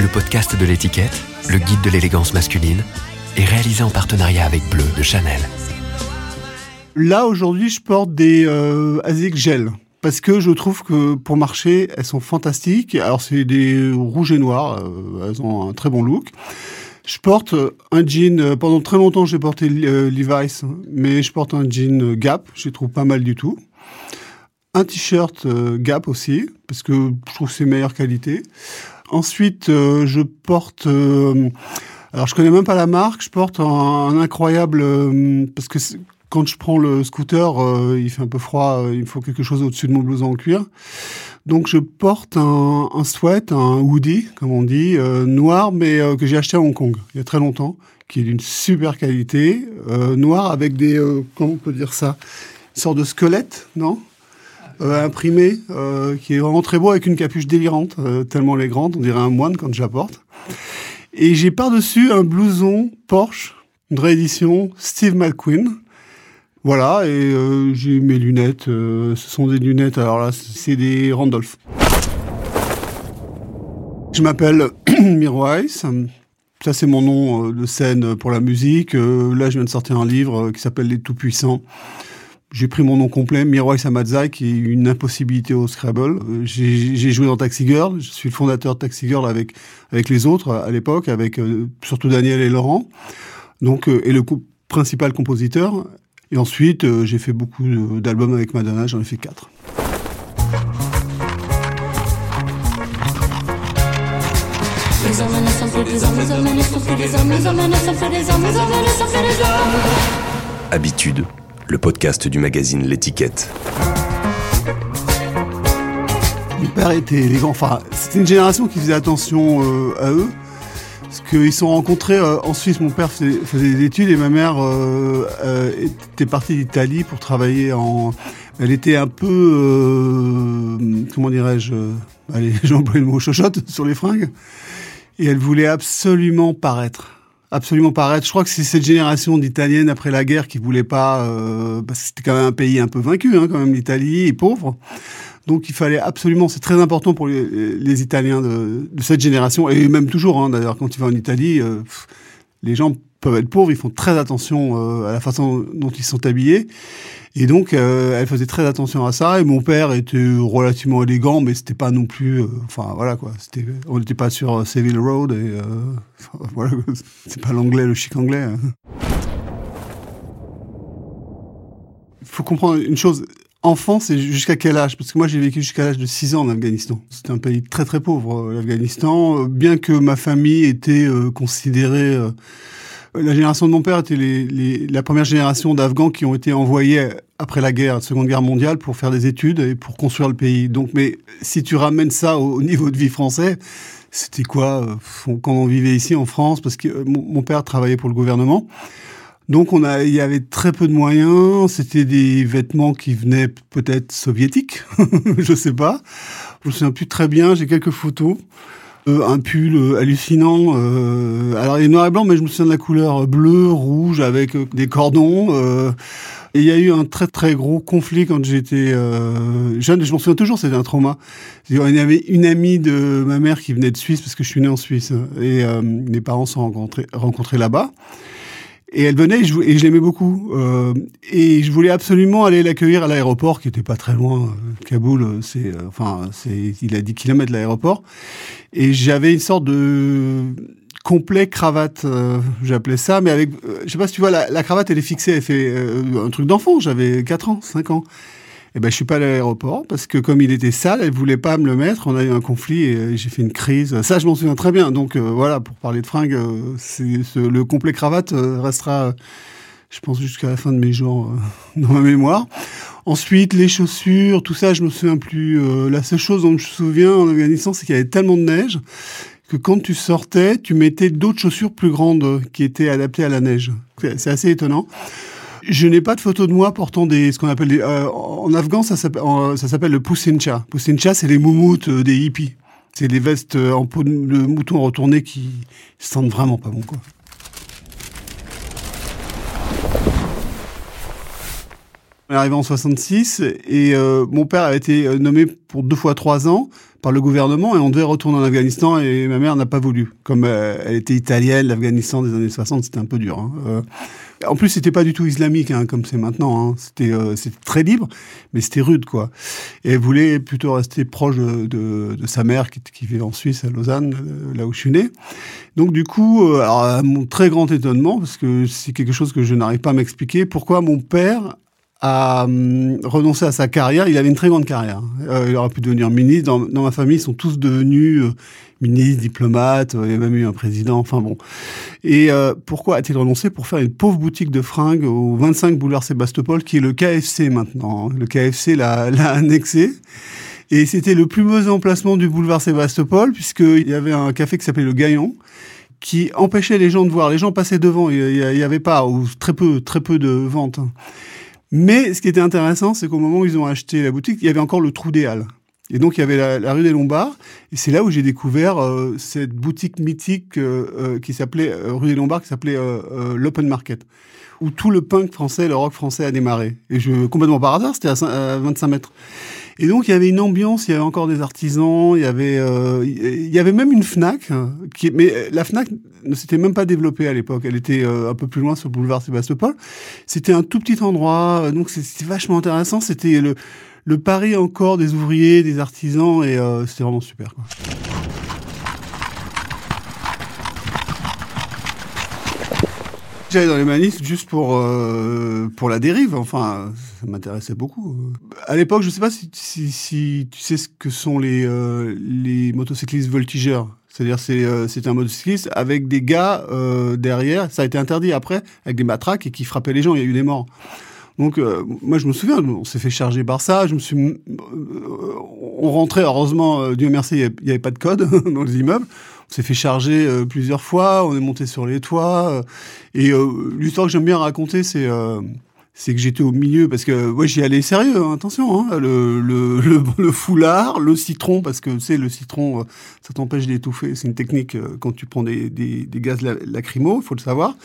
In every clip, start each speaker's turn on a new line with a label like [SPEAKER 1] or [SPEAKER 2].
[SPEAKER 1] Le podcast de l'étiquette, le guide de l'élégance masculine, est réalisé en partenariat avec Bleu de Chanel.
[SPEAKER 2] Là, aujourd'hui, je porte des euh, Asics Gel. Parce que je trouve que pour marcher, elles sont fantastiques. Alors, c'est des rouges et noirs. euh, elles ont un très bon look. Je porte un jean. euh, Pendant très longtemps, j'ai porté euh, Levi's. Mais je porte un jean Gap. Je les trouve pas mal du tout. Un t-shirt euh, Gap aussi. Parce que je trouve que c'est meilleure qualité. Ensuite, euh, je porte... euh, alors, je connais même pas la marque. Je porte un, un incroyable... parce que quand je prends le scooter, euh, il fait un peu froid, il me faut quelque chose au-dessus de mon blouson en cuir. Donc je porte un, un sweat, un hoodie, comme on dit, euh, noir, mais que j'ai acheté à Hong Kong il y a très longtemps, qui est d'une super qualité, noir avec des, comment on peut dire ça, une sorte de squelette, non? Imprimé, euh, qui est vraiment très beau avec une capuche délirante, euh, tellement elle est grande, on dirait un moine quand je la porte. Et j'ai par-dessus un blouson Porsche, une réédition Steve McQueen. Voilà, et euh, j'ai mes lunettes. euh, ce sont des lunettes, alors là, c'est des Randolph. Je m'appelle Mirwais. Ça, c'est mon nom euh, de scène pour la musique. Euh, là, je viens de sortir un livre euh, qui s'appelle Les Tout-Puissants. J'ai pris mon nom complet, Mirwais Amadzai, qui est une impossibilité au Scrabble. Euh, J'ai joué dans Taxi Girl. Je suis le fondateur de Taxi Girl avec, avec les autres à l'époque, avec euh, surtout Daniel et Laurent. Donc, euh, et le co- principal compositeur. Et ensuite, euh, j'ai fait beaucoup d'albums avec Madonna, j'en ai fait quatre.
[SPEAKER 1] Habitude, le podcast du magazine L'étiquette.
[SPEAKER 2] Mon père était élégant. Enfin, c'était une génération qui faisait attention euh, à eux. Parce qu'ils se sont rencontrés euh, en Suisse. Mon père faisait, des études et ma mère euh, était partie d'Italie pour travailler en. Elle était un peu. comment dirais-je Allez, j'ai employé le mot chochotte sur les fringues. Et elle voulait absolument paraître. Absolument paraître. Je crois que c'est cette génération d'Italiennes après la guerre qui voulait pas. Euh, parce c'était quand même un pays un peu vaincu, hein, quand même l'Italie, et pauvre. Donc il fallait absolument, c'est très important pour les, les Italiens de, de cette génération, et même toujours, hein, d'ailleurs, quand tu vas en Italie, euh, les gens peuvent être pauvres, ils font très attention euh, à la façon dont ils sont habillés. Et donc, euh, elle faisait très attention à ça. Et mon père était relativement élégant, mais c'était pas non plus. euh, enfin, voilà quoi. C'était, on n'était pas sur euh, Seville Road. Et voilà, c'est pas l'anglais, le chic anglais. hein. Faut comprendre une chose. Enfant, c'est jusqu'à quel âge? Parce que moi, j'ai vécu jusqu'à l'âge de 6 ans en Afghanistan. C'était un pays très très pauvre, l'Afghanistan. Bien que ma famille était considérée... la génération de mon père était la première génération d'Afghans qui ont été envoyés après la guerre, la Seconde Guerre mondiale, pour faire des études et pour construire le pays. Donc, mais si tu ramènes ça au, au niveau de vie français, c'était quoi euh, quand on vivait ici en France? Parce que euh, mon, mon père travaillait pour le gouvernement. Donc on a, il y avait très peu de moyens. C'était des vêtements qui venaient peut-être soviétiques, je sais pas. Je me souviens plus très bien. J'ai quelques photos. Euh, un pull euh, hallucinant. euh, alors il est noir et blanc, mais je me souviens de la couleur bleu, rouge avec euh, des cordons. euh, et il y a eu un très très gros conflit quand j'étais euh, jeune. Je m'en souviens toujours, c'était un trauma. Il y avait une amie de ma mère qui venait de Suisse parce que je suis né en Suisse et euh, mes parents se sont rencontrés, rencontrés là-bas. Et elle venait et je, l'aimais beaucoup. Euh, et je voulais absolument aller l'accueillir à l'aéroport, qui était pas très loin. Euh, Kaboul, euh, c'est, euh, enfin, c'est, il a 10 km de l'aéroport. Et j'avais une sorte de complet cravate, j'appelais ça, mais avec, je sais pas si tu vois, la, la cravate, elle est fixée, elle fait un truc d'enfant. J'avais 4 ans, 5 ans. Et ben, je suis pas allé à l'aéroport parce que comme il était sale, elle voulait pas me le mettre. On a eu un conflit et euh, j'ai fait une crise. Ça, je m'en souviens très bien. Donc euh, voilà, pour parler de fringues, euh, le complet cravate restera, je pense, jusqu'à la fin de mes jours dans ma mémoire. Ensuite, les chaussures, tout ça, je me souviens plus. La seule chose dont je me souviens en Afghanistan, c'est qu'il y avait tellement de neige que quand tu sortais, tu mettais d'autres chaussures plus grandes qui étaient adaptées à la neige. C'est assez étonnant. Je n'ai pas de photo de moi portant des, ce qu'on appelle euh, en afghan, ça s'appelle, le pusincha. Pusincha, c'est les moumoutes euh, des hippies. C'est des vestes euh, en peau de mouton retourné qui sentent vraiment pas bon, quoi. On est arrivé en 66 et mon père a été nommé pour deux fois trois ans par le gouvernement et on devait retourner en Afghanistan et ma mère n'a pas voulu. Comme elle était italienne, l'Afghanistan des années 60, c'était un peu dur. Hein. En plus, c'était pas du tout islamique hein, comme c'est maintenant. Hein. C'était c'était très libre, mais c'était rude quoi. Et elle voulait plutôt rester proche de, sa mère qui, qui vivait en Suisse à Lausanne, là où je suis né. Donc du coup, alors, à mon très grand étonnement, parce que c'est quelque chose que je n'arrive pas à m'expliquer, pourquoi mon père a hum, renoncé à sa carrière. Il avait une très grande carrière. Euh, il aurait pu devenir ministre. Dans, dans, ma famille, ils sont tous devenus ministres, diplomates. Euh, il y a même eu un président. Enfin bon. Et euh, pourquoi a-t-il renoncé Pour faire une pauvre boutique de fringues au 25 boulevard Sébastopol, qui est le KFC maintenant. Le KFC l'a annexé. Et c'était le plus mauvais emplacement du boulevard Sébastopol, puisqu'il y avait un café qui s'appelait le Gaillon qui empêchait les gens de voir. Les gens passaient devant, il y avait pas, ou très peu, très peu de ventes. Mais ce qui était intéressant, c'est qu'au moment où ils ont acheté la boutique, il y avait encore le trou des Halles. Et donc il y avait la, rue des Lombards, et c'est là où j'ai découvert euh, cette boutique mythique euh, euh, qui s'appelait rue des Lombards, qui s'appelait l'Open Market, où tout le punk français, le rock français a démarré. Et je complètement par hasard, c'était à, 25 mètres. Et donc il y avait une ambiance, il y avait encore des artisans, il y avait, euh, il y avait même une Fnac, hein, qui, mais la Fnac ne s'était même pas développée à l'époque. Elle était euh, un peu plus loin sur le boulevard Sébastopol. C'était un tout petit endroit, euh, donc c'était vachement intéressant. C'était le, le pari encore des ouvriers, des artisans, et c'était vraiment super. J'allais dans les manifs juste pour euh, pour la dérive. Enfin, ça m'intéressait beaucoup. À l'époque, je sais pas si, tu sais ce que sont les euh, motocyclistes voltigeurs. C'est-à-dire, c'est euh, un motocycliste avec des gars euh, derrière. Ça a été interdit après avec des matraques et qui frappaient les gens. Il y a eu des morts. Donc euh, moi je me souviens, on s'est fait charger par ça. Je me suis, on rentrait heureusement, Dieu merci, il n'y avait pas de code dans les immeubles. On s'est fait charger euh, plusieurs fois, on est monté sur les toits. Euh, et euh, l'histoire que j'aime bien raconter, c'est c'est que j'étais au milieu parce que ouais j'y allais sérieux hein, attention hein, le, le, le, foulard le citron parce que c'est le citron ça t'empêche d'étouffer c'est une technique quand tu prends des, des, des gaz lacrymaux faut le savoir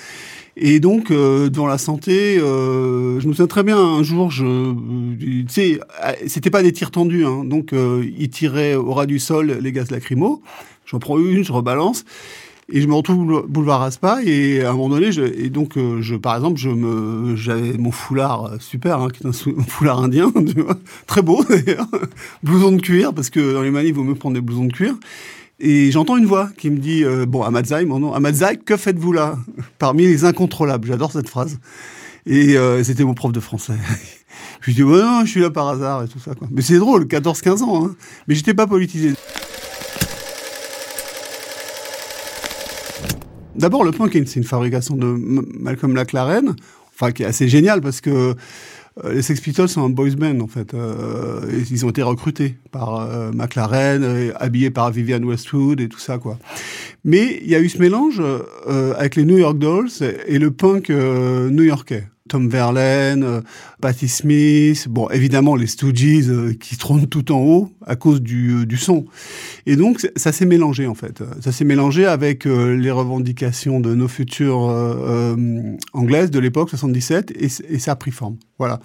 [SPEAKER 2] et donc dans la santé je me souviens très bien un jour je tu sais c'était pas des tirs tendus hein, donc ils tiraient au ras du sol les gaz lacrymaux. J'en prends une, je rebalance. Et je me retrouve boulevard Aspa. Et à un moment donné, je, et donc euh, je, par exemple, je me, j'avais mon foulard euh, super, hein, qui est un, foulard indien, très beau d'ailleurs, blouson de cuir parce que dans les manifs, il vaut mieux prendre des blousons de cuir. Et j'entends une voix qui me dit, euh, bon, Amadzai, mon nom, Amadzai, que faites-vous là? Parmi les incontrôlables, j'adore cette phrase. Et euh, c'était mon prof de français. je lui dis, bon, non, je suis là par hasard et tout ça. Mais c'est drôle, 14-15 ans. Hein. Mais j'étais pas politisé. D'abord, le punk, c'est une fabrication de Malcolm McLaren, enfin qui est assez génial parce que les Sex Pistols sont un boys band en fait. Euh, ils ont été recrutés par euh, McLaren, habillés par Vivian Westwood et tout ça quoi. Mais il y a eu ce mélange avec les New York Dolls et le punk new-yorkais. Tom Verlaine, euh, Patti Smith, bon, évidemment les Stooges euh, qui trônent tout en haut à cause du, euh, du son. Et donc ça s'est mélangé en fait. Ça s'est mélangé avec les revendications de nos futures anglaises de l'époque 77 et, et, ça a pris forme. Voilà.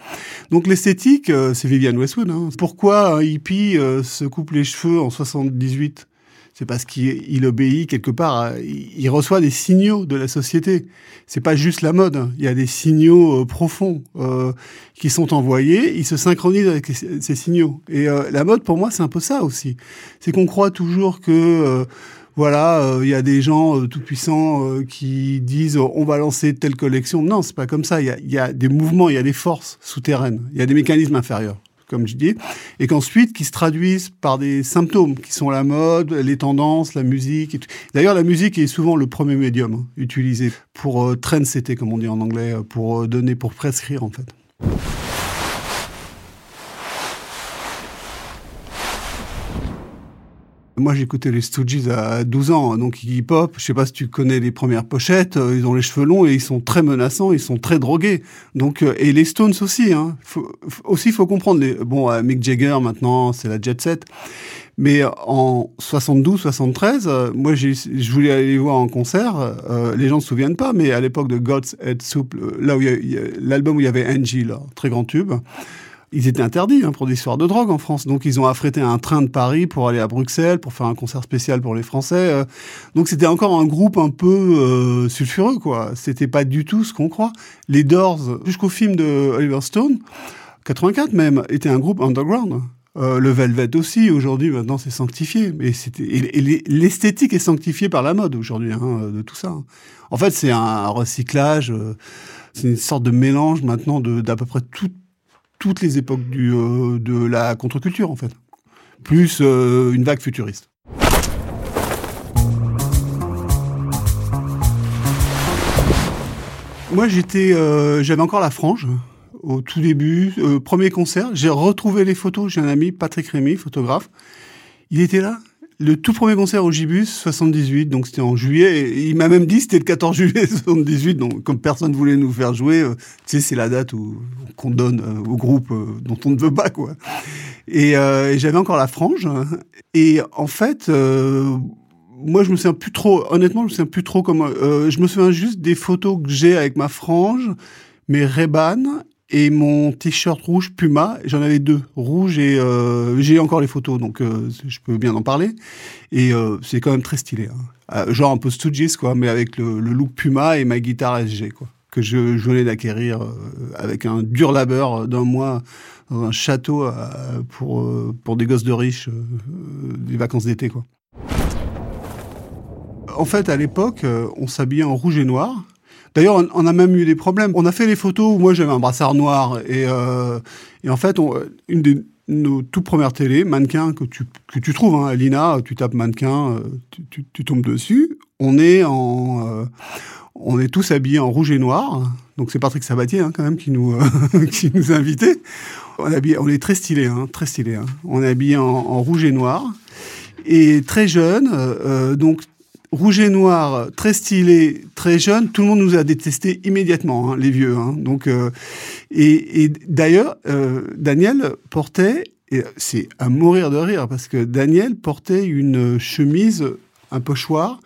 [SPEAKER 2] Donc l'esthétique, c'est Vivienne Westwood. Hein. Pourquoi un hippie se coupe les cheveux en 78 c'est parce qu'il obéit quelque part, il reçoit des signaux de la société. C'est pas juste la mode, il y a des signaux euh, profonds euh, qui sont envoyés, il se synchronise avec ces signaux. Et euh, la mode, pour moi, c'est un peu ça aussi. C'est qu'on croit toujours que voilà, il y a des gens tout puissants qui disent on va lancer telle collection. Non, c'est pas comme ça. Il y a, des mouvements, il y a des forces souterraines, il y a des mécanismes inférieurs comme je dis, et qu'ensuite qui se traduisent par des symptômes qui sont la mode, les tendances, la musique. D'ailleurs, la musique est souvent le premier médium hein, utilisé pour euh, trendsetter, comme on dit en anglais, euh, pour euh, donner, pour prescrire en fait. Moi, j'écoutais les Stooges à 12 ans, donc hip hop. Je sais pas si tu connais les premières pochettes. euh, Ils ont les cheveux longs et ils sont très menaçants. Ils sont très drogués. Donc euh, et les Stones aussi. Hein. Faut, aussi, faut comprendre. Bon, euh, Mick Jagger maintenant, c'est la jet set. Mais en 72, 73, euh, moi, je voulais aller les voir en concert. Les gens ne se souviennent pas, mais à l'époque de God's Head Soup, là où l'album où il y avait Angie, là, très grand tube. Ils étaient interdits hein, pour des histoires de drogue en France. Donc, ils ont affrété un train de Paris pour aller à Bruxelles, pour faire un concert spécial pour les Français. euh. Donc, c'était encore un groupe un peu euh, sulfureux, quoi. C'était pas du tout ce qu'on croit. Les Doors, jusqu'au film de Oliver Stone, 84 même, était un groupe underground. Euh, le Velvet aussi, aujourd'hui, maintenant, c'est sanctifié. Mais et- l'esthétique est sanctifiée par la mode aujourd'hui, hein, de tout ça. En fait, c'est un recyclage, c'est une sorte de mélange maintenant d'à peu près tout- toutes les époques euh, de la contre-culture, en fait. Plus euh, une vague futuriste. Moi, j'étais, euh, j'avais encore la frange au tout début, premier concert. J'ai retrouvé les photos. J'ai un ami, Patrick Rémy, photographe. Il était là. Le tout premier concert au Gibus, 78, donc c'était en juillet. Et il m'a même dit c'était le 14 juillet 78, donc comme personne voulait nous faire jouer, euh, tu sais, c'est la date qu'on donne euh, au groupe euh, dont on ne veut pas, quoi. Et, euh, j'avais encore la frange. Et en fait, moi, je me souviens plus trop. Honnêtement, je me souviens plus trop comment. Je me souviens juste des photos que j'ai avec ma frange, mes Ray-Ban et mon t-shirt rouge Puma. J'en avais deux, rouge et euh, j'ai encore les photos, donc euh, je peux bien en parler. Et euh, c'est quand même très stylé, hein. Euh, genre un peu Stooges quoi, mais avec le, look Puma et ma guitare SG quoi, que je, venais d'acquérir euh, avec un dur labeur d'un mois dans un château euh, pour pour des gosses de riches, des vacances d'été quoi. En fait, à l'époque, on s'habillait en rouge et noir. D'ailleurs, on, a même eu des problèmes. On a fait les photos où moi j'avais un brassard noir et, euh, en fait, on, une des nos toutes premières télés, mannequin que tu, que tu trouves, hein, Lina, tu tapes mannequin, euh, tu, tombes dessus. On est en, euh, on est tous habillés en rouge et noir. Donc c'est Patrick Sabatier hein, quand même qui nous, euh, qui nous a invités. On, est on est très stylé, hein, très. Hein. On est habillé en, rouge et noir et très jeune, euh, donc rouge et noir, très stylé, très jeune, tout le monde nous a détesté immédiatement, hein, les vieux. Hein. Donc, euh, et, d'ailleurs, euh, Daniel portait, c'est à mourir de rire, parce que Daniel portait une chemise, un pochoir.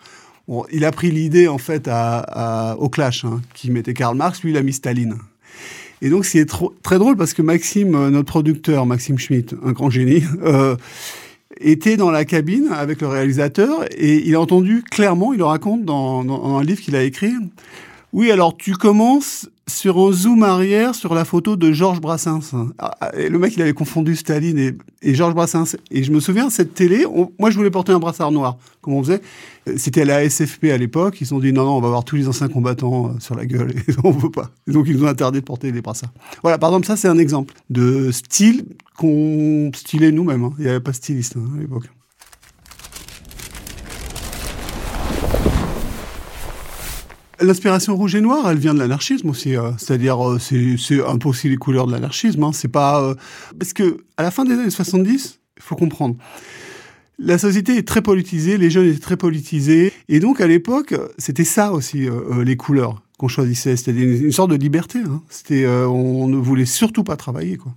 [SPEAKER 2] Il a pris l'idée en fait à, au Clash, hein, qui mettait Karl Marx, lui il a mis Staline. Et donc c'est très drôle parce que Maxime, notre producteur, Maxime Schmitt, un grand génie, euh, était dans la cabine avec le réalisateur et il a entendu clairement, il le raconte dans, dans, un livre qu'il a écrit. Oui, alors tu commences sur un zoom arrière sur la photo de Georges Brassens. Ah, et le mec, il avait confondu Staline et, Georges Brassens. Et je me souviens, cette télé, moi je voulais porter un brassard noir, comme on faisait? C'était à la SFP à l'époque. Ils se sont dit non, non, on va avoir tous les anciens combattants sur la gueule et on veut pas. Et donc ils nous ont interdit de porter des brassards. Voilà, par exemple, ça c'est un exemple de style qu'on stylait nous-mêmes. Hein. Il n'y avait pas styliste hein, à l'époque. L'inspiration rouge et noir, elle vient de l'anarchisme aussi. Euh, C'est-à-dire, euh, c'est un peu aussi les couleurs de l'anarchisme. Hein. C'est pas euh, parce que à la fin des années 70, il faut comprendre. La société est très politisée, les jeunes étaient très politisés, et donc à l'époque, c'était ça aussi euh, les couleurs qu'on choisissait. C'était une, sorte de liberté. Hein. C'était, euh, on ne voulait surtout pas travailler, quoi.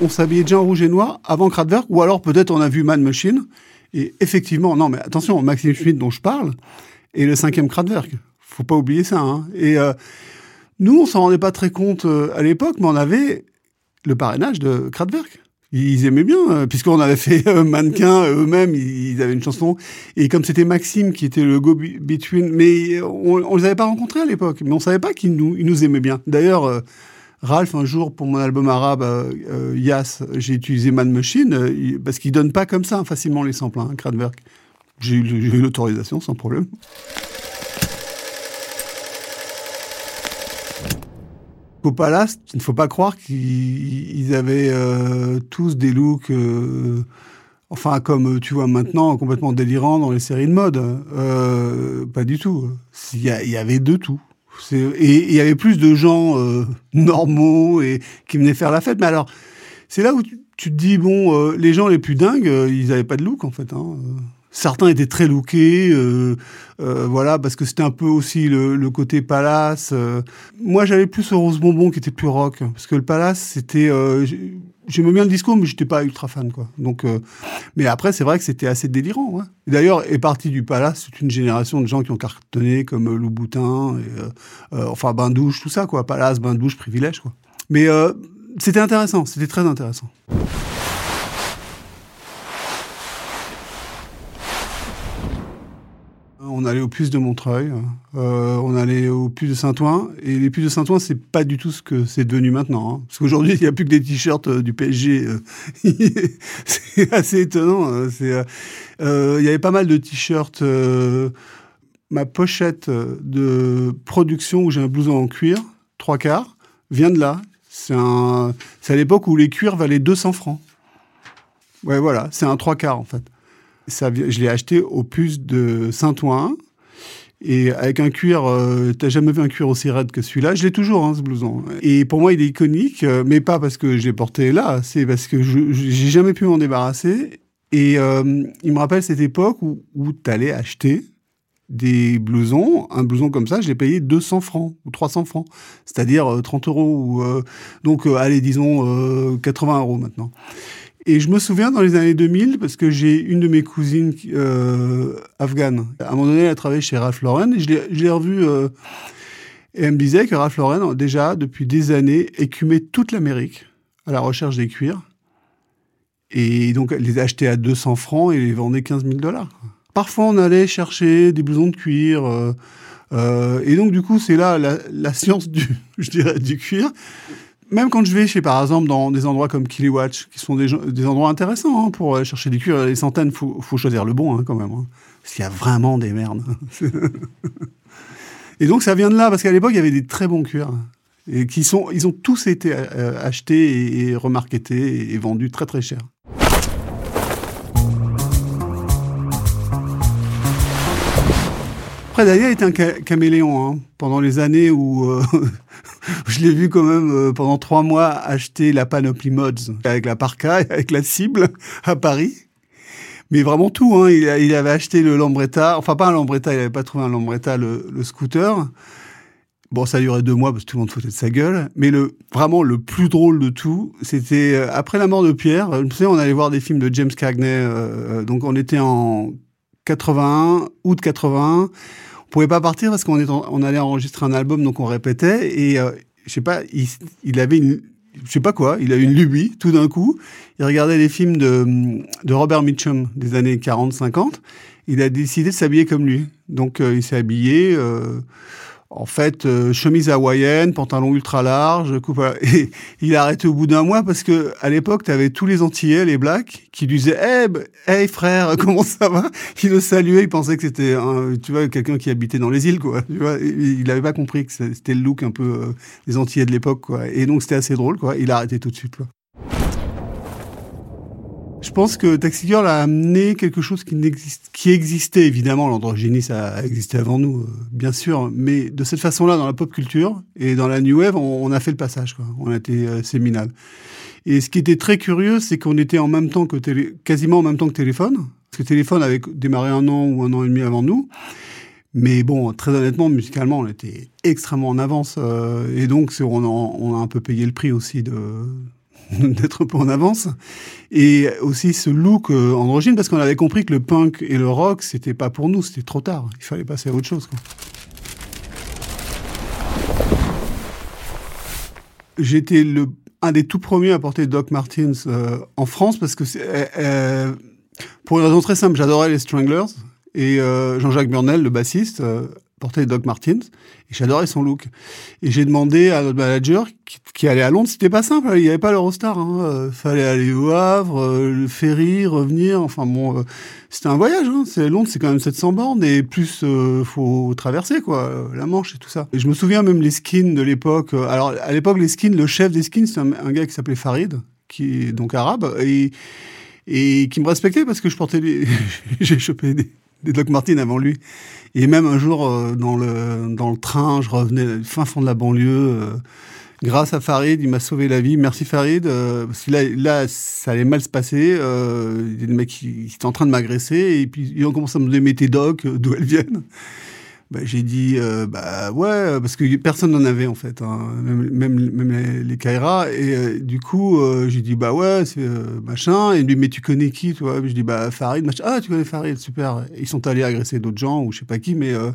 [SPEAKER 2] On s'habillait déjà en rouge et noir avant Kraftwerk, ou alors peut-être on a vu Man Machine. Et effectivement, non, mais attention, Maxime Schmitt dont je parle est le cinquième Kraftwerk. Faut pas oublier ça. Hein. Et euh, nous, on s'en rendait pas très compte euh, à l'époque, mais on avait le parrainage de Kraftwerk. Ils aimaient bien, euh, puisqu'on avait fait mannequin eux-mêmes, ils, avaient une chanson. Et comme c'était Maxime qui était le go-between, mais on, on les avait pas rencontrés à l'époque, mais on savait pas qu'ils nous, nous aimaient bien. D'ailleurs, Ralph, un jour, pour mon album arabe, euh, Yas, j'ai utilisé Man Machine, euh, parce qu'il donne pas comme ça facilement les samples, hein, Kraftwerk. J'ai eu l'autorisation sans problème. Au Palace, il ne faut pas croire qu'ils avaient euh, tous des looks, euh, enfin comme tu vois maintenant, complètement délirants dans les séries de mode. Euh, pas du tout. Il y, y, avait de tout. Et il y avait plus de gens euh, normaux et qui venaient faire la fête. Mais alors, c'est là où tu, te dis, bon, euh, les gens les plus dingues, euh, ils n'avaient pas de look, en fait. Hein. Certains étaient très lookés, voilà, parce que c'était un peu aussi le, côté palace. Moi, j'allais plus au Rose Bonbon, qui était plus rock, parce que le palace, c'était j'aimais bien le discours, mais j'étais pas ultra fan, quoi. Donc, euh, mais après, c'est vrai que c'était assez délirant. D'ailleurs, est parti du palace toute une génération de gens qui ont cartonné, comme euh, Lou Boutin, et, euh, enfin Bain douche, tout ça, quoi. Palace, bain douche, privilège, quoi. Mais c'était intéressant, c'était très intéressant. On allait au puce de Montreuil, euh, on allait au puce de Saint-Ouen, et les puces de Saint-Ouen, c'est pas du tout ce que c'est devenu maintenant. Hein. Parce qu'aujourd'hui, il n'y a plus que des t-shirts euh, du PSG. Euh. c'est assez étonnant. Hein. Il y avait pas mal de t-shirts. ma pochette de production où j'ai un blouson en cuir, trois quarts, vient de là. C'est à l'époque où les cuirs valaient 200 francs. Ouais, voilà, c'est un trois quarts en fait je l'ai acheté au puce de Saint-Ouen. Et avec un cuir, euh, t'as jamais vu un cuir aussi raide que celui-là? Je l'ai toujours, hein, ce blouson. Et pour moi, il est iconique, euh, mais pas parce que je l'ai porté là, c'est parce que j'ai jamais pu m'en débarrasser. Et euh, il me rappelle cette époque où, où tu allais acheter des blousons. Un blouson comme ça, je l'ai payé 200 francs ou 300 francs, c'est-à-dire 30 euros. Ou, donc, allez, disons 80 euros maintenant. Et je me souviens dans les années 2000, parce que j'ai une de mes cousines euh, afghanes. À un moment donné, elle a travaillé chez Ralph Lauren et je l'ai revue. Euh, et elle me disait que Ralph Lauren, déjà, depuis des années, écumait toute l'Amérique à la recherche des cuirs. Et donc, elle les achetait à 200 francs et les vendait 15 000 dollars. Parfois, on allait chercher des blousons de cuir. Euh, euh et donc, du coup, c'est là la, la, science du, je dirais, du cuir même quand je vais chez, par exemple, dans des endroits comme Kiliwatch, qui sont des, endroits intéressants hein, pour chercher des cuirs, les centaines, faut, choisir le bon hein, quand même. Hein, parce qu'il y a vraiment des merdes. et donc ça vient de là, parce qu'à l'époque, il y avait des très bons cuirs. Et qui sont, ils ont tous été euh, achetés et, remarketés et vendus très très cher. Après, Daniel était un caméléon pendant les années où euh, je l'ai vu quand même euh, pendant trois mois acheter la Panoply Mods avec la parka, avec la cible à Paris. Mais vraiment tout, hein. il, avait acheté le Lambretta, enfin pas un Lambretta, il n'avait pas trouvé un Lambretta, le, scooter. Bon, ça duré deux mois parce que tout le monde foutait de sa gueule. Mais vraiment le plus drôle de tout, c'était euh, après la mort de Pierre. Me souviens, on allait voir des films de James Cagney. Donc on était en 81, août 81 on pouvait pas partir parce qu'on on allait enregistrer un album, donc on répétait. Et euh, je sais pas, il, avait une, je sais pas quoi, il a une lubie tout d'un coup. Il regardait les films de, de Robert Mitchum des années 40-50. Il a décidé de s'habiller comme lui. Donc euh, il s'est habillé. Euh, en fait, euh, chemise hawaïenne, pantalon ultra large, il a arrêté au bout d'un mois parce que à l'époque, tu avais tous les Antillais, les blacks, qui lui disaient "Hey, hey frère, comment ça va? Il le saluait, il pensait que c'était, tu vois, quelqu'un qui habitait dans les îles, quoi. Il n'avait pas compris que c'était le look un peu euh, des Antillais de l'époque, quoi. Et donc c'était assez drôle, quoi. Il a arrêté tout de suite, quoi. Je pense que Taxi Girl a amené quelque chose qui, n'existe, qui existait évidemment. L'androgynie, ça a existé avant nous, euh, bien sûr. Mais de cette façon-là, dans la pop culture et dans la new wave, on, a fait le passage. Quoi. On a été euh, séminal. Et ce qui était très curieux, c'est qu'on était en même temps que télé, quasiment en même temps que téléphone. Parce que téléphone avait démarré un an ou un an et demi avant nous. Mais bon, très honnêtement, musicalement, on était extrêmement en avance. Euh, et donc, on on a un peu payé le prix aussi de, d'être un peu en avance. Et aussi ce look euh, androgyne, parce qu'on avait compris que le punk et le rock, c'était pas pour nous, c'était trop tard. Il fallait passer à autre chose. J'étais le un des tout premiers à porter Doc Martens euh, en France parce que euh, pour une raison très simple, j'adorais les Stranglers et Jean-Jacques Burnel, le bassiste, portait Doc Martens et j'adorais son look. Et j'ai demandé à notre manager qui, allait à Londres, c'était pas simple, il n'y avait pas l'Eurostar, hein. Euh, fallait aller au Havre, euh, le ferry, revenir, enfin bon, euh, c'était un voyage, hein. c'est Londres, c'est quand même 700 bornes et plus faut traverser quoi, la Manche et tout ça. Et je me souviens même les skins de l'époque. alors à l'époque les skins, le chef des skins, c'est un, gars qui s'appelait Farid, qui est donc arabe et qui me respectait parce que je portais des, j'ai chopé des des Doc Martens avant lui. Et même un jour, euh, dans, le, dans le train, je revenais fin fond de la banlieue. euh, grâce à Farid, il m'a sauvé la vie. Merci Farid. euh, parce que là, ça allait mal se passer. Euh, il y a des mecs qui, qui étaient en train de m'agresser. Et puis, ils ont commencé à me mais tes docs, d'où elles viennent bah, J'ai dit, euh, bah ouais, parce que personne n'en avait en fait. hein, même, même, même les, les Kaira. Et euh, du coup, euh, j'ai dit, bah ouais, c'est euh, machin. Et dit, mais tu connais qui, toi? Je dis, bah Farid, machin. Ah, tu connais Farid, super. Ils sont allés agresser d'autres gens ou je sais pas qui, mais euh,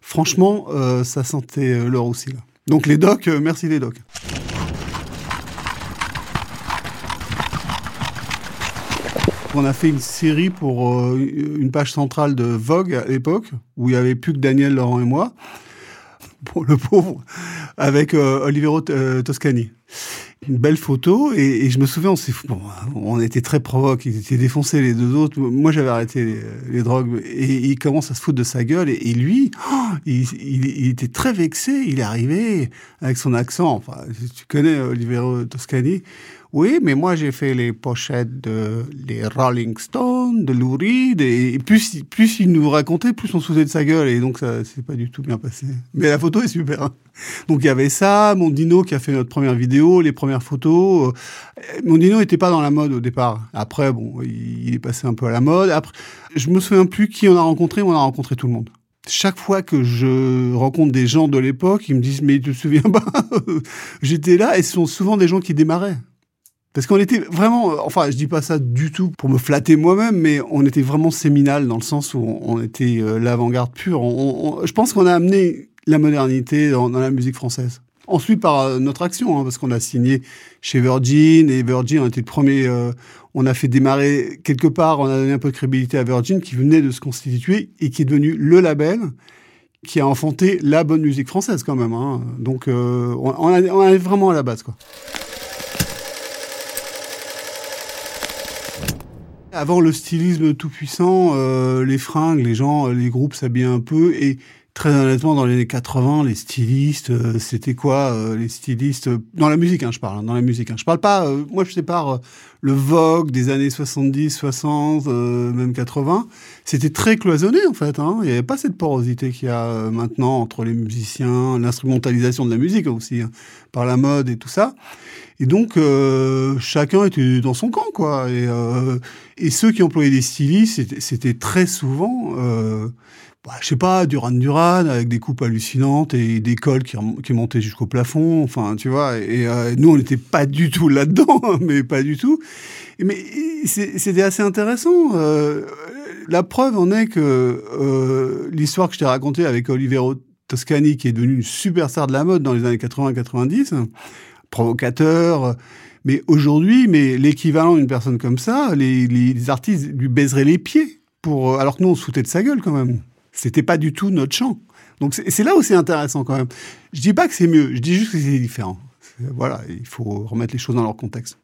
[SPEAKER 2] franchement, euh, ça sentait euh, l'or aussi là. Donc les docs, euh, merci les docs. On a fait une série pour euh, une page centrale de Vogue à l'époque, où il y avait plus que Daniel, Laurent et moi, pour le pauvre, avec euh, Olivero euh, Toscani. Une belle photo, et, je me souviens, on, bon, on était très provoque, ils étaient défoncés les deux autres. Moi, j'avais arrêté les, drogues, et il commence à se foutre de sa gueule, et, lui, il était très vexé. Il est arrivé avec son accent. Enfin, tu connais Olivero Toscani. Oui, mais moi j'ai fait les pochettes de les Rolling Stones, de Lou Reed, et, plus, plus il nous racontait, plus on se foutait de sa gueule, et donc ça s'est pas du tout bien passé. Mais la photo est super. hein. Donc il y avait ça, Mondino qui a fait notre première vidéo, les premières photos. Euh, Mondino n'était pas dans la mode au départ. Après, bon, il est passé un peu à la mode. Après, je me souviens plus qui on a rencontré, mais on a rencontré tout le monde. Chaque fois que je rencontre des gens de l'époque, ils me disent mais tu te souviens pas? J'étais là et ce sont souvent des gens qui démarraient. Parce qu'on était vraiment, enfin, je dis pas ça du tout pour me flatter moi-même, mais on était vraiment séminal dans le sens où on, était euh, l'avant-garde pure. Je pense qu'on a amené la modernité dans, la musique française. Ensuite, par euh, notre action, hein, parce qu'on a signé chez Virgin, et Virgin, on était le premier, euh, on a fait démarrer quelque part, on a donné un peu de crédibilité à Virgin, qui venait de se constituer et qui est devenu le label qui a enfanté la bonne musique française quand même. hein. Donc, on, on est vraiment à la base, quoi. Avant le stylisme tout puissant, euh, les fringues, les gens, euh, les groupes s'habillaient un peu et très honnêtement dans les années 80, les stylistes, euh, c'était quoi euh, les stylistes euh, dans la musique hein, je parle, hein, dans la musique hein. Je parle pas moi je sépare le Vogue des années 70, 60, euh, même 80, c'était très cloisonné en fait. Il n'y avait pas cette porosité qu'il y a maintenant entre les musiciens, l'instrumentalisation de la musique aussi par la mode et tout ça. Et donc, chacun était dans son camp, quoi. Et, ceux qui employaient des stylistes, c'était- très souvent, bah, je sais pas, Duran Duran, avec des coupes hallucinantes et des cols qui, montaient jusqu'au plafond. Enfin, tu vois. Et euh, nous, on n'était pas du tout là-dedans, hein, mais pas du tout. Mais c'était assez intéressant. Euh, la preuve en est que euh, l'histoire que je t'ai racontée avec Olivero Toscani, qui est devenu une superstar de la mode dans les années 80-90, provocateur. Mais aujourd'hui, mais l'équivalent d'une personne comme ça, les artistes lui baiseraient les pieds. Pour, alors que nous, on se foutait de sa gueule quand même. C'était pas du tout notre champ. Donc c'est là où c'est intéressant quand même. Je dis pas que c'est mieux, je dis juste que c'est différent. Voilà, il faut remettre les choses dans leur contexte.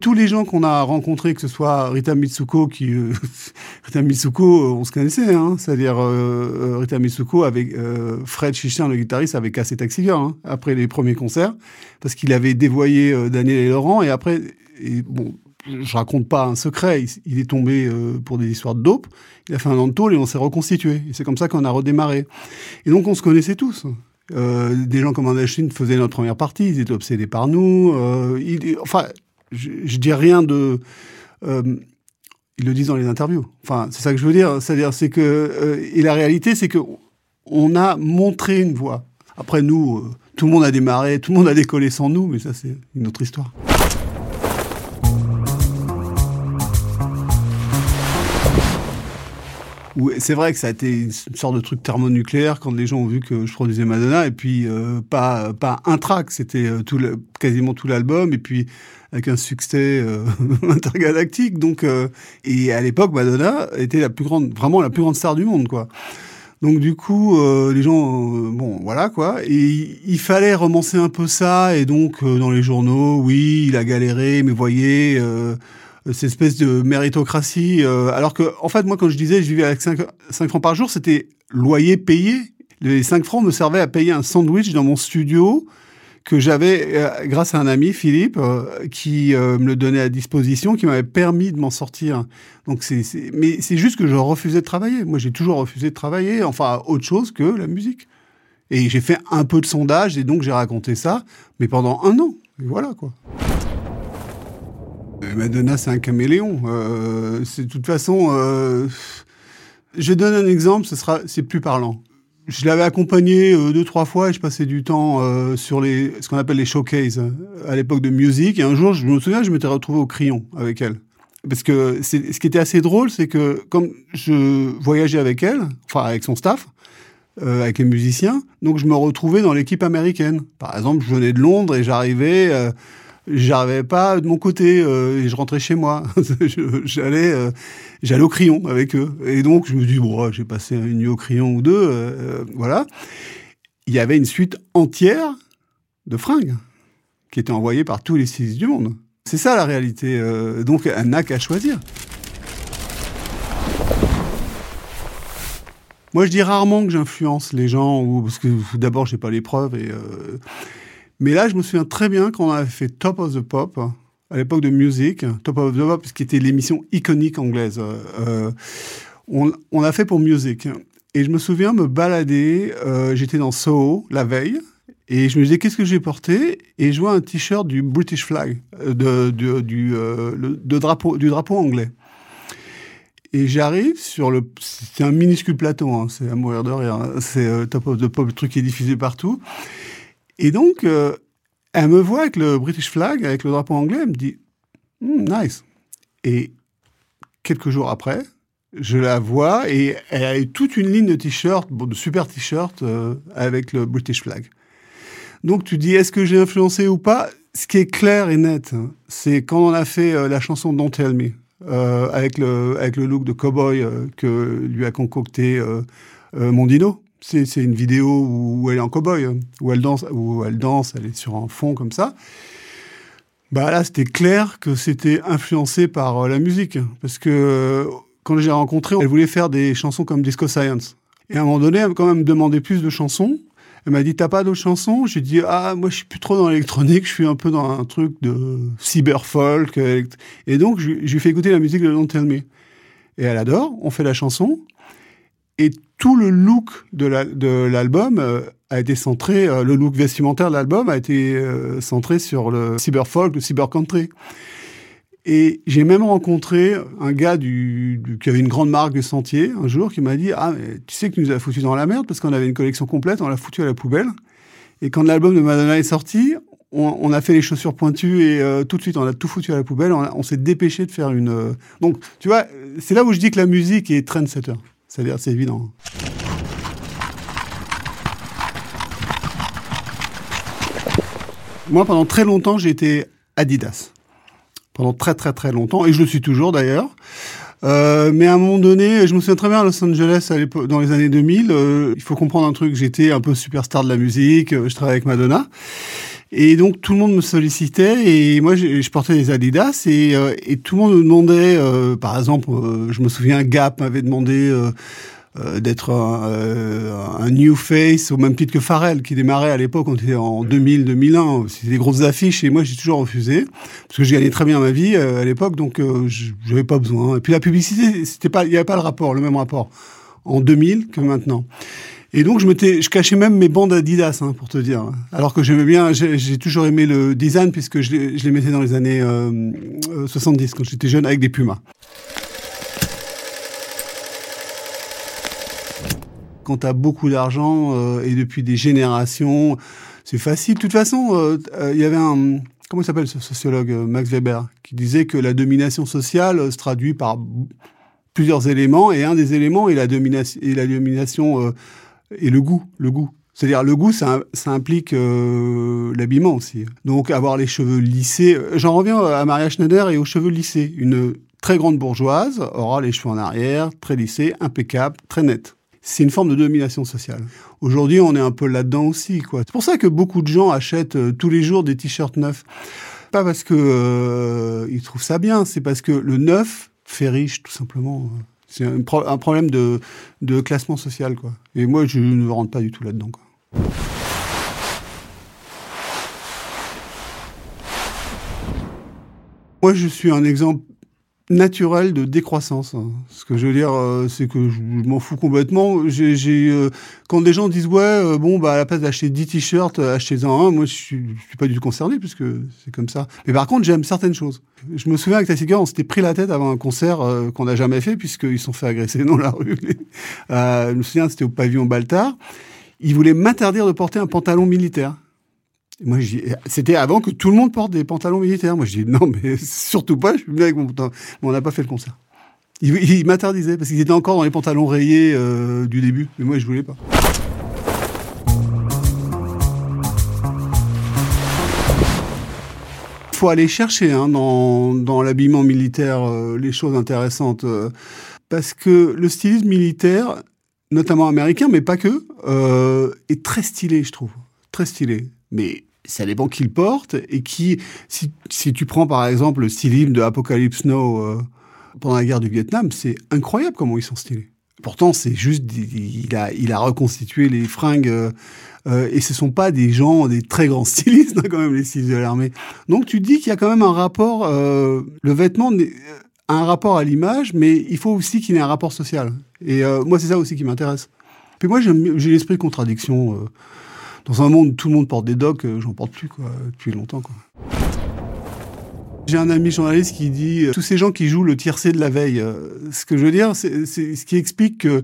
[SPEAKER 2] Tous les gens qu'on a rencontrés, que ce soit Rita Mitsuko, qui euh, Rita Mitsuko, on se connaissait, hein, c'est-à-dire euh, Rita Mitsuko avec euh, Fred Chichin, le guitariste, avait cassé Taxi Girl hein, après les premiers concerts, parce qu'il avait dévoyé Daniel et Laurent, et après, et bon, je raconte pas un secret, il, est tombé euh, pour des histoires de dope, il a fait un an de tôle et on s'est reconstitué, et c'est comme ça qu'on a redémarré. Et donc on se connaissait tous. Euh, des gens comme Andachine faisaient notre première partie, ils étaient obsédés par nous. Euh, enfin, je, je dis rien de. ils le disent dans les interviews. Enfin, c'est ça que je veux dire. C'est-à-dire, c'est que et la réalité, c'est que on a montré une voie. Après nous, tout le monde a démarré, tout le monde a décollé sans nous, mais ça, c'est une autre histoire. C'est vrai que ça a été une sorte de truc thermonucléaire quand les gens ont vu que je produisais Madonna et puis euh, pas pas un track, c'était euh, tout le- quasiment tout l'album et puis avec un succès euh, intergalactique. Donc euh, et à l'époque Madonna était la plus grande, vraiment la plus grande star du monde quoi. Donc du coup, euh, les gens, euh, bon, voilà quoi. Et il- fallait romancer un peu ça. Et donc euh, dans les journaux, oui, il a galéré, mais voyez, cette espèce de méritocratie. euh, alors que, en fait, moi, quand je disais, je vivais avec 5, francs par jour, c'était loyer payé. Les 5 francs me servaient à payer un sandwich dans mon studio que j'avais euh, grâce à un ami, Philippe, euh, qui me le donnait à disposition, qui m'avait permis de m'en sortir. Donc mais c'est juste que je refusais de travailler. Moi, j'ai toujours refusé de travailler, enfin autre chose que la musique. Et j'ai fait un peu de sondage et donc j'ai raconté ça, mais pendant un an. Voilà quoi. Madonna, c'est un caméléon. Euh, c'est de toute façon. Euh, je donne un exemple, ce sera, c'est plus parlant. Je l'avais accompagnée euh, deux trois fois et je passais du temps euh, sur les ce qu'on appelle les showcases à l'époque de musique. Et un jour, je me souviens, je m'étais retrouvé au crayon avec elle. Parce que ce qui était assez drôle, c'est que comme je voyageais avec elle, enfin avec son staff, euh, avec les musiciens, donc je me retrouvais dans l'équipe américaine. Par exemple, je venais de Londres et j'arrivais euh, j'arrivais pas de mon côté euh, et je rentrais chez moi. j'allais, euh, j'allais au crayon avec eux. Et donc je me dis bon, j'ai passé une nuit au crayon ou deux, euh, voilà. Il y avait une suite entière de fringues qui étaient envoyées par tous les stylistes du monde. C'est ça la réalité. donc elle n'a qu'à choisir. Moi, je dis rarement que j'influence les gens, ou parce que d'abord, j'ai pas les preuves et mais là, je me souviens très bien quand on avait fait Top of the Pop, à l'époque de Music, Top of the Pop, qui était l'émission iconique anglaise. Euh, on, on a fait pour Music. Et je me souviens me balader, euh, j'étais dans Soho la veille, et je me disais, qu'est-ce que j'ai porté? Et je vois un t-shirt du British flag, euh, de, du, de drapeau, du drapeau anglais. Et j'arrive sur le... C'est un minuscule plateau, hein, c'est à mourir de rire. Hein, c'est Top of the Pop, le truc qui est diffusé partout. Et donc, euh, elle me voit avec le British flag, avec le drapeau anglais, elle me dit hmm, nice. Et quelques jours après, je la vois et elle a eu toute une ligne de t-shirts, de super t-shirts euh, avec le British flag. Donc tu dis est-ce que j'ai influencé ou pas? Ce qui est clair et net, c'est quand on a fait euh, la chanson Don't Tell Me avec le avec le look de cowboy que lui a concocté Mondino. C'est une vidéo où elle est en cowboy, hein, où elle danse, où elle danse, elle est sur un fond comme ça. Bah là, c'était clair que c'était influencé par euh, la musique, parce que euh, quand j'ai rencontré, elle voulait faire des chansons comme Disco Science. Et à un moment donné, elle m'a quand même demandé plus de chansons. Elle m'a dit t'as pas d'autres chansons? J'ai dit ah moi je suis plus trop dans l'électronique, je suis un peu dans un truc de cyberfolk. Et donc je, lui fais écouter la musique de Don't Tell. Et elle adore. On fait la chanson. Et tout le look de l'album euh, a été centré, euh, le look vestimentaire de l'album a été euh, centré sur le cyberfolk, le cybercountry. Et j'ai même rencontré un gars qui avait une grande marque de sentier un jour qui m'a dit Ah, mais tu sais que nous as foutu dans la merde parce qu'on avait une collection complète, on l'a foutu à la poubelle. Et quand l'album de Madonna est sorti, on, a fait les chaussures pointues et tout de suite on a tout foutu à la poubelle. On, s'est dépêché de faire une. Donc, tu vois, c'est là où je dis que la musique est trendsetter. C'est-à-dire, c'est évident. Moi, pendant très longtemps, j'ai été Adidas. Pendant très très très longtemps, et je le suis toujours d'ailleurs. Euh, mais à un moment donné, je me souviens très bien à Los Angeles dans les années 2000. Euh, il faut comprendre un truc, j'étais un peu superstar de la musique, euh, je travaillais avec Madonna. Et donc tout le monde me sollicitait et moi je, je portais des Adidas et, euh, et, tout le monde me demandait, euh, par exemple, euh, je me souviens Gap m'avait demandé d'être un, un, new face au même titre que Pharrell qui démarrait à l'époque, on était en 2000-2001, c'était des grosses affiches et moi j'ai toujours refusé parce que je gagnais très bien ma vie à l'époque donc je n'avais pas besoin. Et puis la publicité, c'était pas, il n'y avait pas le rapport, le même rapport en 2000 que maintenant. Et donc, je cachais même mes bandes Adidas, hein, pour te dire. Alors que j'aimais bien, j'ai toujours aimé le design puisque je les, mettais dans les années euh, 70, quand j'étais jeune, avec des Pumas. Quand tu as beaucoup d'argent euh, et depuis des générations, c'est facile. De toute façon, euh, euh, il y avait un, comment s'appelle ce sociologue, Max Weber, qui disait que la domination sociale se traduit par plusieurs éléments et un des éléments est la domination, et la domination et le goût, le goût. C'est-à-dire le goût, ça, implique euh, l'habillement aussi. Donc avoir les cheveux lissés. J'en reviens à Maria Schneider et aux cheveux lissés. Une très grande bourgeoise aura les cheveux en arrière, très lissés, impeccable, très net. C'est une forme de domination sociale. Aujourd'hui, on est un peu là-dedans aussi. quoi. C'est pour ça que beaucoup de gens achètent euh, tous les jours des t-shirts neufs. Pas parce que euh, trouvent ça bien, c'est parce que le neuf fait riche, tout simplement. C'est un, pro un, problème de, classement social, quoi. Et moi, je ne rentre pas du tout là-dedans, Moi, je suis un exemple naturel de décroissance. hein. Ce que je veux dire, euh, c'est que je, m'en fous complètement. J'ai, euh, quand des gens disent ouais, euh, bon bah à la place d'acheter 10 t-shirts, achetez-en un. Moi, je suis, suis pas du tout concerné puisque c'est comme ça. Mais par contre, j'aime certaines choses. Je me souviens avec Tassiger, on s'était pris la tête avant un concert qu'on n'a jamais fait puisqu'ils sont fait agresser dans la rue. Je me souviens, c'était au pavillon Baltard. Ils voulaient m'interdire de porter un pantalon militaire. Moi, c'était avant que tout le monde porte des pantalons militaires. Moi, je dis non, mais surtout pas. Je suis venu avec mon pantalon. On n'a pas fait le concert. Ils, ils m'interdisaient parce qu'ils étaient encore dans les pantalons rayés euh, du début. Mais moi, je voulais pas. faut aller chercher hein, dans, dans l'habillement militaire euh, les choses intéressantes. euh, parce que le stylisme militaire, notamment américain, mais pas que, est très stylé, je trouve. Très stylé. Mais ça dépend qui le porte et qui. Si, tu prends par exemple le stylisme de Apocalypse Now euh, pendant la guerre du Vietnam, c'est incroyable comment ils sont stylés. Pourtant, c'est juste. Il a, reconstitué les fringues. euh, euh, et ce sont pas des gens, des très grands stylistes, hein, quand même, les stylistes de l'armée. Donc tu dis qu'il y a quand même un rapport. le vêtement a un rapport à l'image, mais il faut aussi qu'il ait un rapport social. Et moi, c'est ça aussi qui m'intéresse. Puis moi, j'ai l'esprit de contradiction. Dans un monde où tout le monde porte des docks, euh, j'en porte plus, depuis longtemps. J'ai un ami journaliste qui dit euh, tous ces gens qui jouent le tiercé de la veille. euh, ce que je veux dire, c'est ce qui explique que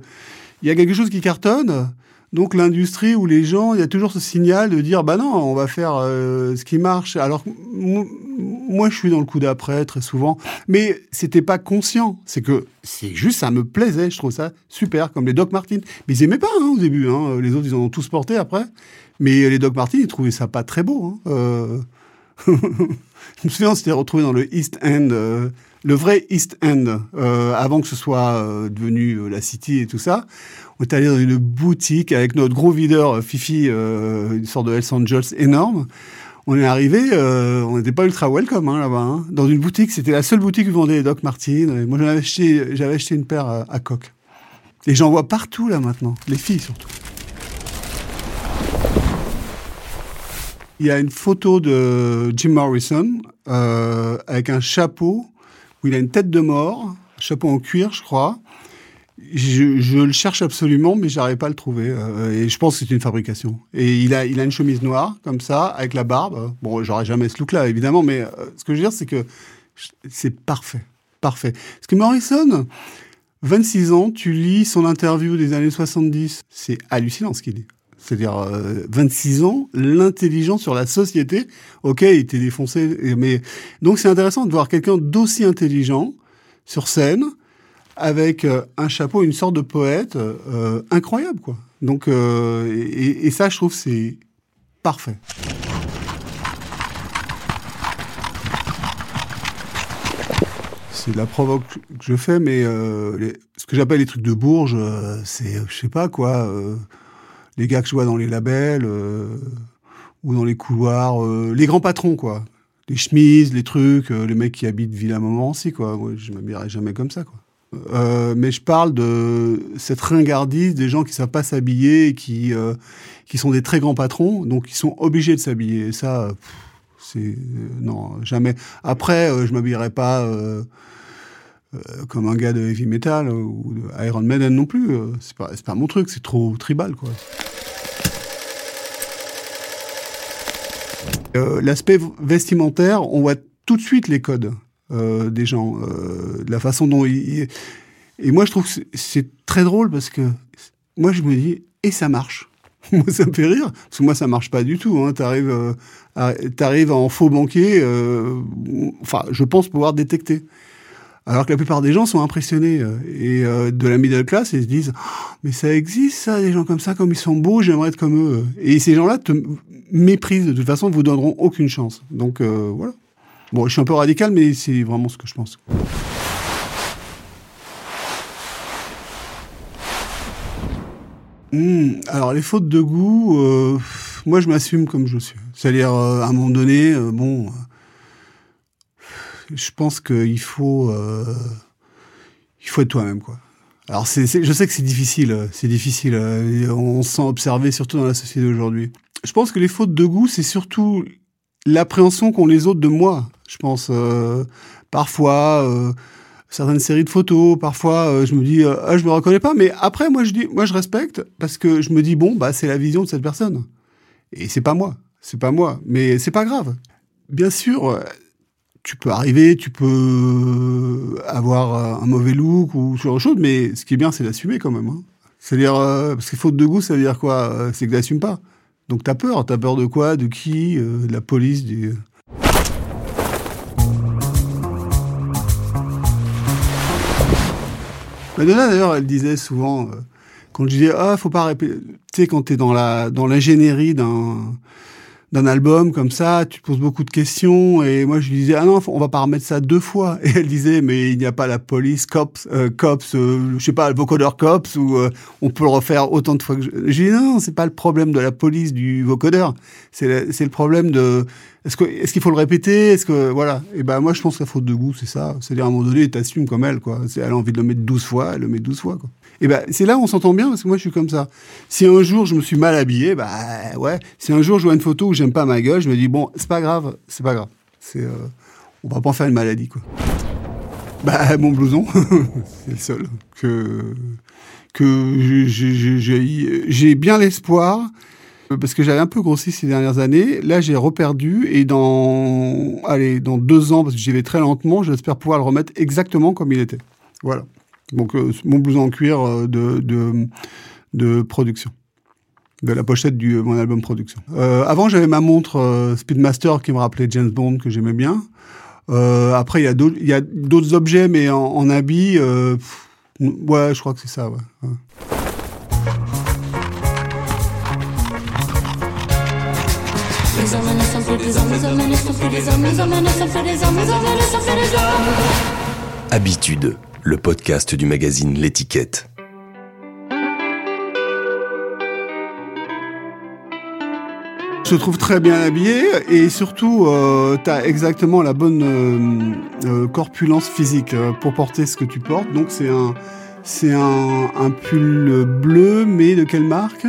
[SPEAKER 2] il y a quelque chose qui cartonne. Donc l'industrie ou les gens, il y a toujours ce signal de dire bah non, on va faire ce qui marche. Alors moi, je suis dans le coup d'après très souvent, mais c'était pas conscient. C'est que c'est juste ça me plaisait. Je trouve ça super, comme les Doc Martens. Mais ils aimaient pas hein, au début. Hein. Les autres, ils en ont tous porté après. Mais les Doc Martens, ils trouvaient ça pas très beau. Hein. Euh, je me souviens, on s'était retrouvé dans le East End, euh, le vrai East End, euh, avant que ce soit euh, devenu euh, la City et tout ça. On est allé dans une boutique avec notre gros videur euh, Fifi, euh, une sorte de Hells Angels énorme. On est arrivé, euh, on n'était pas ultra welcome hein, là-bas. hein. Dans une boutique, c'était la seule boutique qui vendait les Doc Martens. Moi, j'en avais acheté, j'avais acheté une paire à, à coque. Et j'en vois partout là maintenant, les filles surtout. Il y a une photo de Jim Morrison euh, avec un chapeau où il a une tête de mort, un chapeau en cuir, je crois. Je, le cherche absolument, mais j'arrive pas à le trouver. euh, et je pense que c'est une fabrication. Et il a, il a une chemise noire, comme ça, avec la barbe. Bon, j'aurais jamais ce look-là, évidemment, mais euh, ce que je veux dire, c'est que c'est parfait. Parfait. Parce que Morrison, 26 ans, tu lis son interview des années 70. C'est hallucinant ce qu'il dit. C'est-à-dire, euh, 26 ans, l'intelligence sur la société. Ok, il était défoncé, mais donc c'est intéressant de voir quelqu'un d'aussi intelligent sur scène avec euh, un chapeau, une sorte de poète euh, incroyable, quoi. Donc, euh, et, ça, je trouve, c'est parfait. C'est de la provoque que je fais, mais euh, ce que j'appelle les trucs de Bourges, euh, c'est, euh, je sais pas quoi, euh, les gars que je vois dans les labels euh, ou dans les couloirs, euh, les grands patrons, quoi. Les chemises, les trucs, euh, les mecs qui habitent Villa Montmorency, quoi. Moi, je m'habillerai jamais comme ça, quoi. Mais je parle de cette ringardise des gens qui savent pas s'habiller et qui, qui sont des très grands patrons, donc ils sont obligés de s'habiller. Et ça, c'est non jamais. Après, je m'habillerai pas comme un gars de heavy metal ou de Iron Maiden non plus. euh, c'est pas pas mon truc, c'est trop tribal quoi. Euh, L'aspect vestimentaire, on voit tout de suite les codes euh, des gens, euh, de la façon dont ils. Et moi, je trouve que c'est- très drôle parce que moi, je me dis, et ça marche? ça me fait rire, parce que moi, ça marche pas du tout. Hein. T'arrives, euh, à- en faux banquier, euh, enfin, je pense pouvoir détecter. Alors que la plupart des gens sont impressionnés euh, et euh, de la middle class et se disent mais ça existe ça des gens comme ça comme ils sont beaux j'aimerais être comme eux et ces gens-là te méprisent de toute façon vous donneront aucune chance. Donc euh, voilà. Bon je suis un peu radical mais c'est vraiment ce que je pense. Hmm, alors les fautes de goût moi je m'assume comme je suis. C'est-à-dire à un moment donné bon je pense qu'il faut euh, faut être toi-même. Alors je sais que c'est difficile, c'est difficile. euh, on se sent observé surtout dans la société d'aujourd'hui. Je pense que les fautes de goût, c'est surtout l'appréhension qu'ont les autres de moi. Je pense euh, parfois certaines séries de photos, parfois je me dis ah je me reconnais pas, mais après moi je dis moi je respecte parce que je me dis bon bah c'est la vision de cette personne et c'est pas moi, c'est pas moi, mais c'est pas grave. Bien sûr, tu peux arriver, tu peux avoir euh, un mauvais look ou ce genre de choses, mais ce qui est bien c'est d'assumer quand même. hein. C'est-à-dire euh, parce que faute de goût, ça veut dire quoi Euh, C'est que t'assumes pas. Donc t'as peur, t'as peur de quoi, de qui, de la police, du. Madonna, d'ailleurs, elle disait souvent, quand je disais, ah, faut pas répéter, tu sais, quand t'es dans la, dans l'ingénierie d'un, d'un album comme ça, tu te poses beaucoup de questions, et moi je lui disais, ah non, on va pas remettre ça deux fois. Et elle disait, mais il n'y a pas la police, cops, euh, cops, euh, je sais pas, le vocodeur cops, ou euh, on peut le refaire autant de fois que je. Je dis, non, c'est pas le problème de la police, du vocodeur, c'est le problème de, est-ce que, est-ce qu'il faut le répéter, est-ce que, voilà. Et ben, moi je pense que la faute de goût, c'est ça. C'est-à-dire, à un moment donné, t'assumes comme elle, quoi. Elle a envie de le mettre 12 fois, elle le met 12 fois, quoi. Et ben, c'est là où on s'entend bien, parce que moi je suis comme ça. Si un jour je me suis mal habillé, bah ouais. Si un jour je vois une photo où j'aime pas ma gueule, je me dis bon, c'est pas grave, c'est pas grave. C'est, euh, on va pas en faire une maladie, quoi. Bah mon blouson, c'est le seul que que j'ai- bien l'espoir parce que j'avais un peu grossi ces dernières années. Là, j'ai reperdu et dans allez dans deux ans, parce que j'y vais très lentement, j'espère pouvoir le remettre exactement comme il était. Voilà. Donc euh, mon blouson en cuir euh, de, de de production de la pochette du mon album production. Euh, avant, j'avais ma montre euh, Speedmaster qui me rappelait James Bond que j'aimais bien. Euh, après, il y a d'autres objets, mais en, en habit. euh, ouais, je crois que c'est ça. Ouais.
[SPEAKER 3] Habitude, le podcast du magazine L'étiquette.
[SPEAKER 2] Je trouve très bien habillé et surtout, euh, tu as exactement la bonne euh, euh, corpulence physique euh, pour porter ce que tu portes. Donc c'est un, c'est un pull bleu, mais de quelle marque?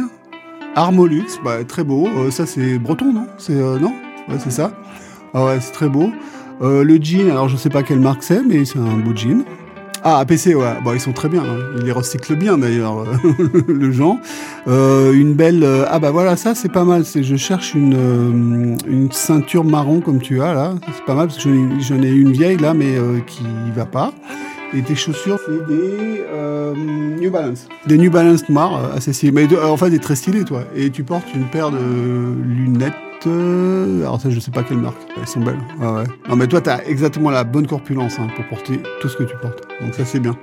[SPEAKER 2] Armolux, bah, très beau. Euh, ça c'est breton, non? C'est euh, non? C'est ça. Ah ouais, c'est très beau. Euh, le jean, alors je sais pas quelle marque c'est, mais c'est un beau jean. Ah, APC, ouais. Bon, ils sont très bien. hein. Ils les recyclent bien d'ailleurs, le. Euh, une belle. ah bah voilà, ça c'est pas mal. C'est je cherche une ceinture marron comme tu as là. C'est pas mal parce que j'en ai, j'en ai une vieille là, mais qui va pas. Et tes chaussures, c'est des euh, New Balance. Des New Balance noires, assez stylées. Mais euh, en fait, des très stylées, toi. Et tu portes une paire de lunettes. euh, alors ça, je sais pas quelle marque. Elles sont belles. Ah ouais. Non mais toi, t'as exactement la bonne corpulence hein, pour porter tout ce que tu portes. Donc ça, c'est bien.